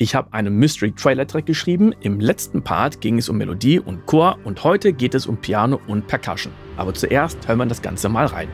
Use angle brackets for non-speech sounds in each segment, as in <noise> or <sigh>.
Ich habe einen Mystery Trailer Track geschrieben. Im letzten Part ging es um Melodie und Chor und heute geht es um Piano und Percussion. Aber zuerst hören wir das Ganze mal rein.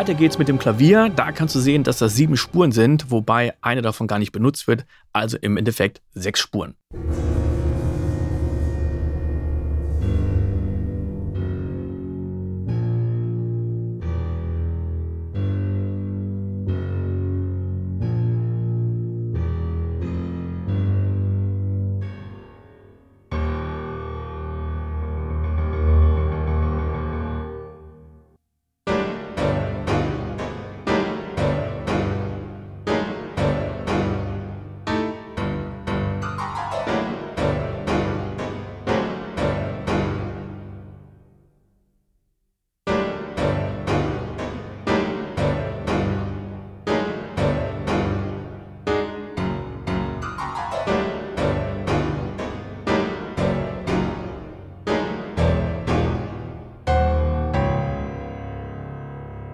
Weiter geht's mit dem Klavier. Da kannst du sehen, dass das sieben Spuren sind, wobei eine davon gar nicht benutzt wird. Also im Endeffekt sechs Spuren.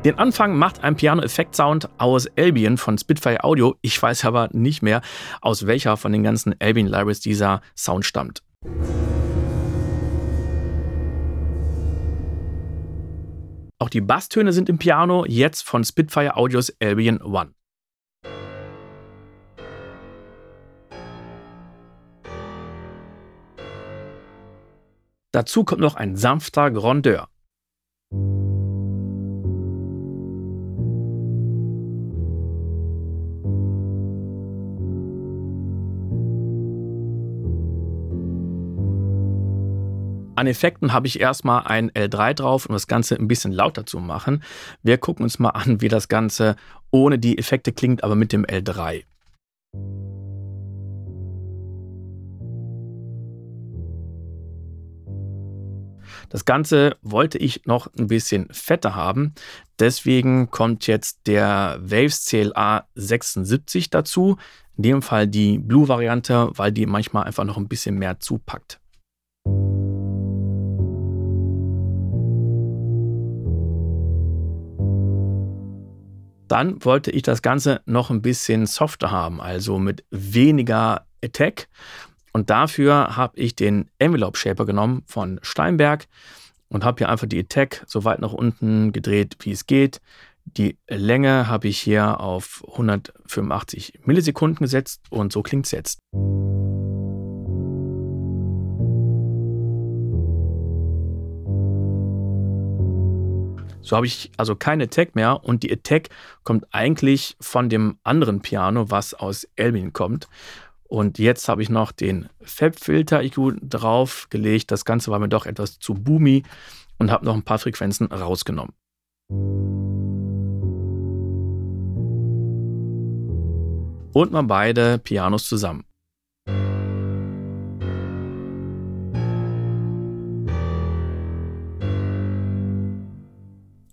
Den Anfang macht ein Piano-Effekt-Sound aus Albion von Spitfire Audio. Ich weiß aber nicht mehr, aus welcher von den ganzen Albion Libraries dieser Sound stammt. Auch die Basstöne sind im Piano, jetzt von Spitfire Audios Albion One. Dazu kommt noch ein sanfter Grandeur. An Effekten habe ich erstmal ein L3 drauf, um das Ganze ein bisschen lauter zu machen. Wir gucken uns mal an, wie das Ganze ohne die Effekte klingt, aber mit dem L3. Das Ganze wollte ich noch ein bisschen fetter haben. Deswegen kommt jetzt der Waves CLA 76 dazu. In dem Fall die Blue-Variante, weil die manchmal einfach noch ein bisschen mehr zupackt. Dann wollte ich das Ganze noch ein bisschen softer haben, also mit weniger Attack. Und dafür habe ich den Envelope Shaper genommen von Steinberg und habe hier einfach die Attack so weit nach unten gedreht, wie es geht. Die Länge habe ich hier auf 185 Millisekunden gesetzt und so klingt es jetzt. So habe ich also keine Attack mehr und die Attack kommt eigentlich von dem anderen Piano, was aus Elbin kommt. Und jetzt habe ich noch den Fab-Filter IQ draufgelegt. Das Ganze war mir doch etwas zu boomy und habe noch ein paar Frequenzen rausgenommen. Und mal beide Pianos zusammen.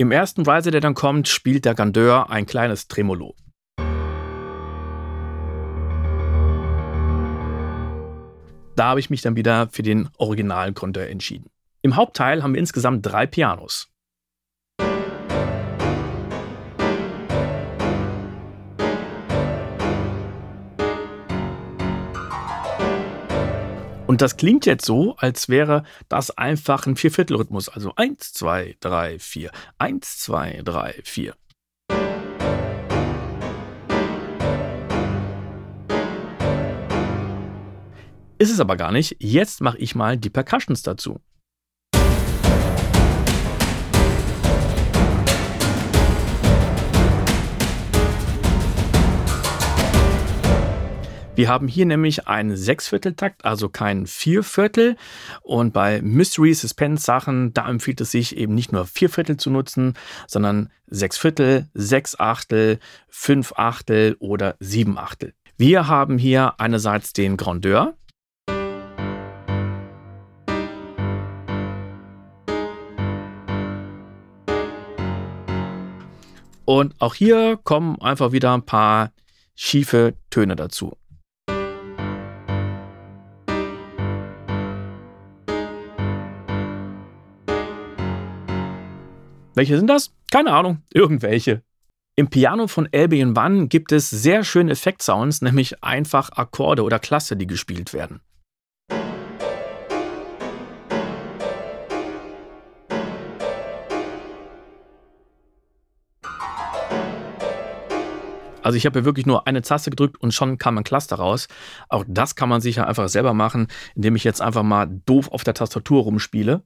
Im ersten Riser, der dann kommt, spielt der Gandeur ein kleines Tremolo. Da habe ich mich dann wieder für den originalen Grandeur entschieden. Im Hauptteil haben wir insgesamt drei Pianos. Und das klingt jetzt so, als wäre das einfach ein Vierviertelrhythmus. Also 1, 2, 3, 4, 1, 2, 3, 4. Ist es aber gar nicht. Jetzt mache ich mal die Percussions dazu. Wir haben hier nämlich einen Sechsvierteltakt, also kein Vierviertel. Und bei Mystery Suspense Sachen, da empfiehlt es sich eben nicht nur Vierviertel zu nutzen, sondern sechs Viertel, sechs Achtel, fünf Achtel oder sieben Achtel. Wir haben hier einerseits den Grandeur, Und auch hier kommen einfach wieder ein paar schiefe Töne dazu. Welche sind das? Keine Ahnung, <laughs> irgendwelche. Im Piano von Albion One gibt es sehr schöne Effektsounds, nämlich einfach Akkorde oder Klasse, die gespielt werden. Also ich habe hier wirklich nur eine Taste gedrückt und schon kam ein Cluster raus. Auch das kann man sicher einfach selber machen, indem ich jetzt einfach mal doof auf der Tastatur rumspiele.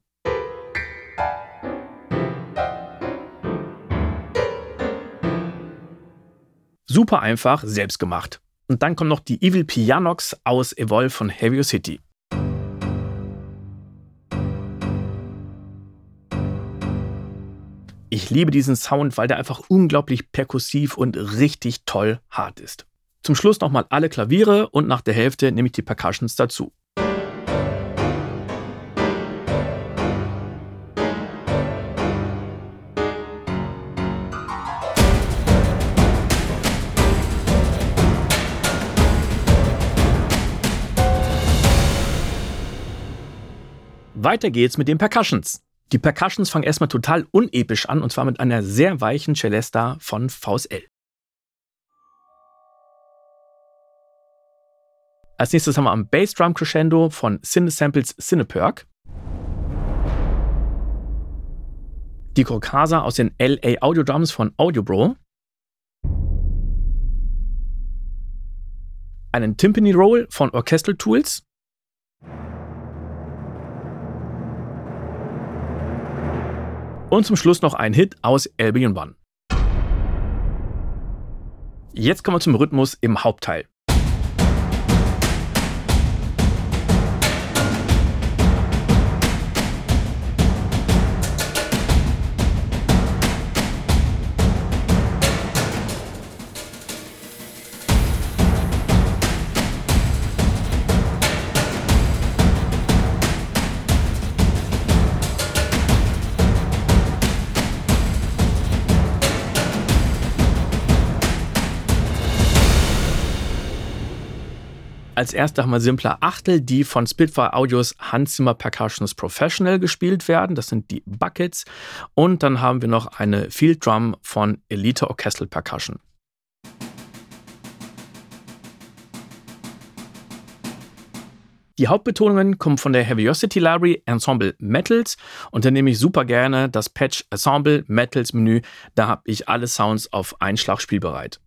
Super einfach, selbst gemacht. Und dann kommt noch die Evil Pianox aus Evolve von Heavy City. Ich liebe diesen Sound, weil der einfach unglaublich perkussiv und richtig toll hart ist. Zum Schluss nochmal alle Klaviere und nach der Hälfte nehme ich die Percussions dazu. Weiter geht's mit den Percussions. Die Percussions fangen erstmal total unepisch an und zwar mit einer sehr weichen Celesta von VSL. Als nächstes haben wir am Bassdrum Crescendo von Cinesamples Cineperk. Die Crocasa aus den LA Audio Drums von Audiobro. Einen Timpani Roll von Orchestral Tools. Und zum Schluss noch ein Hit aus Albion One. Jetzt kommen wir zum Rhythmus im Hauptteil. Als erster haben wir simpler Achtel, die von Spitfire Audios Handzimmer Percussions Professional gespielt werden. Das sind die Buckets. Und dann haben wir noch eine Field Drum von Elite Orchestral Percussion. Die Hauptbetonungen kommen von der Heaviosity Library Ensemble Metals und da nehme ich super gerne das Patch Ensemble Metals Menü. Da habe ich alle Sounds auf einen Schlag spielbereit.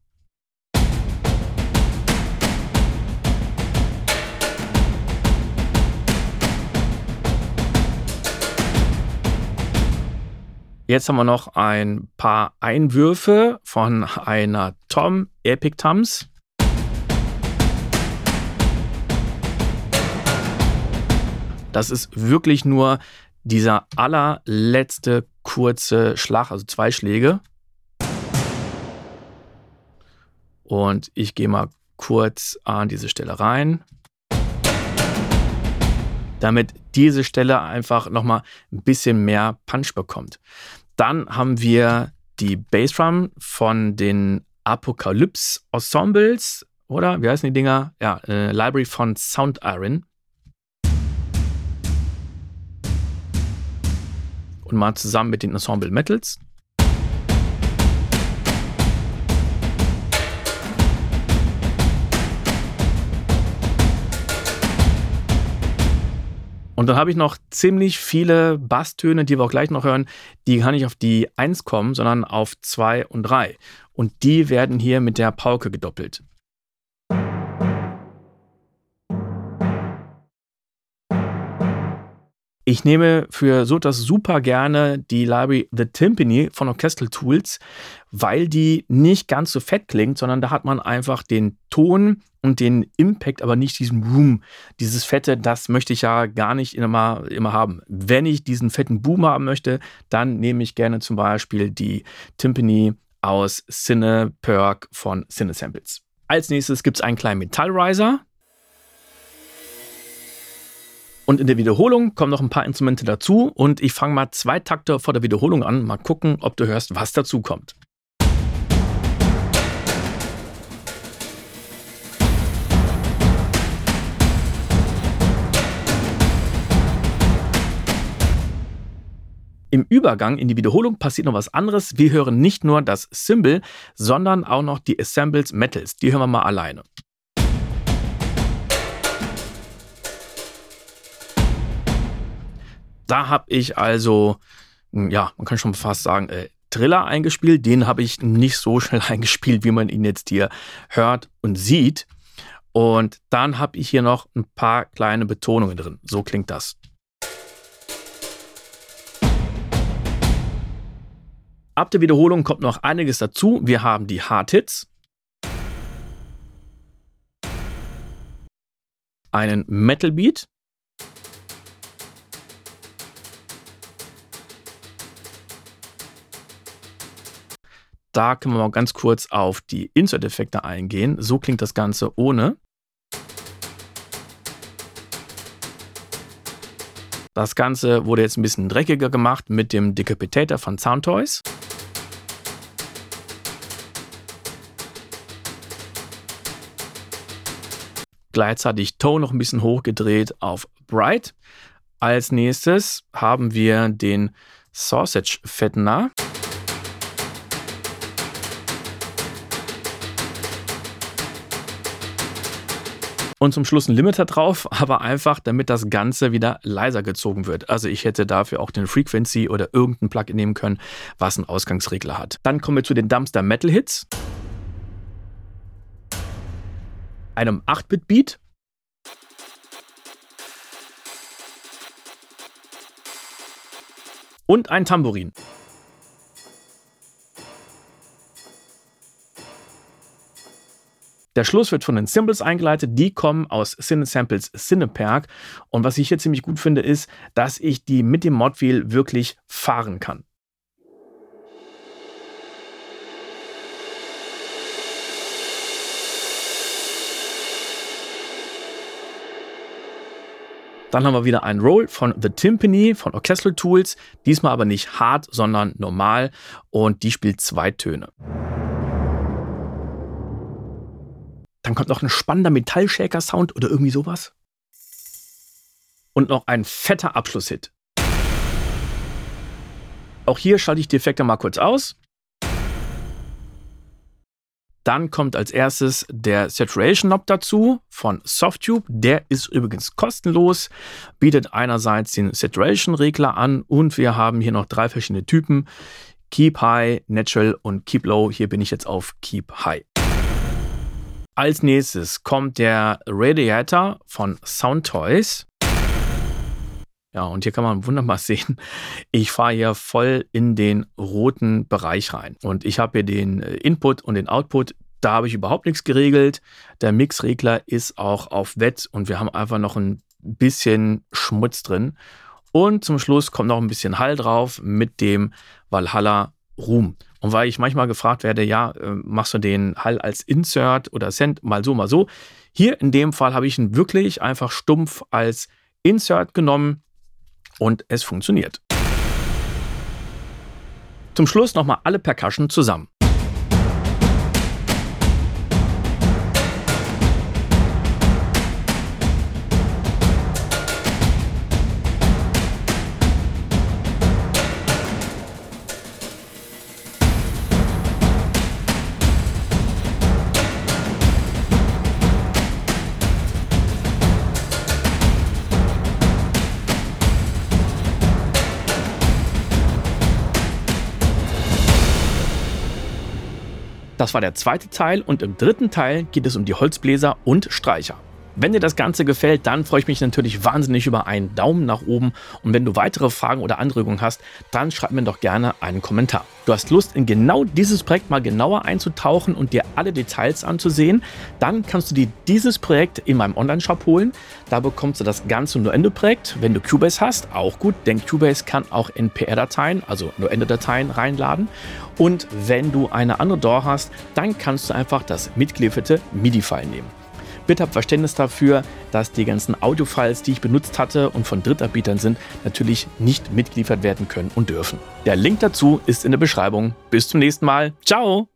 Jetzt haben wir noch ein paar Einwürfe von einer Tom Epic Tums. Das ist wirklich nur dieser allerletzte kurze Schlag, also zwei Schläge. Und ich gehe mal kurz an diese Stelle rein, damit diese Stelle einfach nochmal ein bisschen mehr Punch bekommt. Dann haben wir die Bassdrum von den Apocalypse Ensembles, oder? Wie heißen die Dinger? Ja, äh, Library von Sound Iron. Und mal zusammen mit den Ensemble Metals. Und dann habe ich noch ziemlich viele Basstöne, die wir auch gleich noch hören, die kann nicht auf die 1 kommen, sondern auf 2 und 3. Und die werden hier mit der Pauke gedoppelt. Ich nehme für so etwas super gerne die Library The Timpani von Orchestral Tools, weil die nicht ganz so fett klingt, sondern da hat man einfach den Ton und den Impact, aber nicht diesen Room. Dieses Fette, das möchte ich ja gar nicht immer, immer haben. Wenn ich diesen fetten Boom haben möchte, dann nehme ich gerne zum Beispiel die Timpani aus Cine Perk von Cinesamples. Als nächstes gibt es einen kleinen Metallriser. Und in der Wiederholung kommen noch ein paar Instrumente dazu und ich fange mal zwei Takte vor der Wiederholung an. Mal gucken, ob du hörst, was dazu kommt. Im Übergang in die Wiederholung passiert noch was anderes. Wir hören nicht nur das Symbol, sondern auch noch die Assembles Metals. Die hören wir mal alleine. Da habe ich also, hm, ja, man kann schon fast sagen, äh, Triller eingespielt. Den habe ich nicht so schnell <laughs> eingespielt, wie man ihn jetzt hier hört und sieht. Und dann habe ich hier noch ein paar kleine Betonungen drin. So klingt das. Ab der Wiederholung kommt noch einiges dazu. Wir haben die Hard-Hits, einen Metal-Beat, Da können wir mal ganz kurz auf die Insert-Effekte eingehen. So klingt das Ganze ohne. Das Ganze wurde jetzt ein bisschen dreckiger gemacht mit dem Decapitator von Soundtoys. Gleichzeitig Tone noch ein bisschen hochgedreht auf Bright. Als nächstes haben wir den Sausage Fettener. und zum Schluss ein Limiter drauf, <laughs> aber einfach, damit das Ganze wieder leiser gezogen wird. Also ich hätte dafür auch den Frequency oder irgendein Plugin nehmen können, was einen Ausgangsregler hat. Dann kommen wir zu den Dumpster Metal Hits. Einem 8-Bit-Beat. Und ein Tambourin. Der Schluss wird von den Symbols eingeleitet. Die kommen aus Cinesamples Cineperk. Und was ich hier ziemlich gut finde, ist, dass ich die mit dem Modwheel wirklich fahren kann. Dann haben wir wieder einen Roll von The Timpani von Orchestral Tools. Diesmal aber nicht hart, sondern normal. Und die spielt zwei Töne. Dann kommt noch ein spannender Metallshaker-Sound oder irgendwie sowas. Und noch ein fetter Abschlusshit. Auch hier schalte ich die Effekte mal kurz aus. Dann kommt als erstes der Saturation Knob dazu von Softtube. Der ist übrigens kostenlos, bietet einerseits den Saturation Regler an und wir haben hier noch drei verschiedene Typen. Keep High, Natural und Keep Low. Hier bin ich jetzt auf Keep High. Als nächstes kommt der Radiator von Soundtoys. Ja, und hier kann man wunderbar <laughs> sehen, ich fahre hier voll in den roten Bereich rein. Und ich habe hier den äh, Input und den Output. Da habe ich überhaupt nichts geregelt. Der Mixregler ist auch auf Wett und wir haben einfach noch ein bisschen Schmutz drin. Und zum Schluss kommt noch ein bisschen Hall drauf mit dem Valhalla Ruhm. Und weil ich manchmal gefragt werde, ja, äh, machst du den Hall als Insert oder Send mal so, mal so. Hier in dem Fall habe ich ihn wirklich einfach stumpf als Insert genommen und es funktioniert. Zum Schluss nochmal alle Percussion zusammen. Das war der zweite Teil und im dritten Teil geht es um die Holzbläser und Streicher. Wenn dir das Ganze gefällt, dann freue ich mich natürlich wahnsinnig über einen Daumen nach oben. Und wenn du weitere Fragen oder Anregungen hast, dann schreib mir doch gerne einen Kommentar. Du hast Lust, in genau dieses Projekt mal genauer einzutauchen und dir alle Details anzusehen, dann kannst du dir dieses Projekt in meinem Online-Shop holen. Da bekommst du das ganze Nuendo-Projekt. Wenn du Cubase hast, auch gut, denn Cubase kann auch NPR-Dateien, also Nuendo-Dateien reinladen. Und wenn du eine andere DAW hast, dann kannst du einfach das mitgelieferte MIDI-File nehmen. Bitte habt Verständnis dafür, dass die ganzen Audiofiles, die ich benutzt hatte und von Drittanbietern sind, natürlich nicht mitgeliefert werden können und dürfen. Der Link dazu ist in der Beschreibung. Bis zum nächsten Mal. Ciao!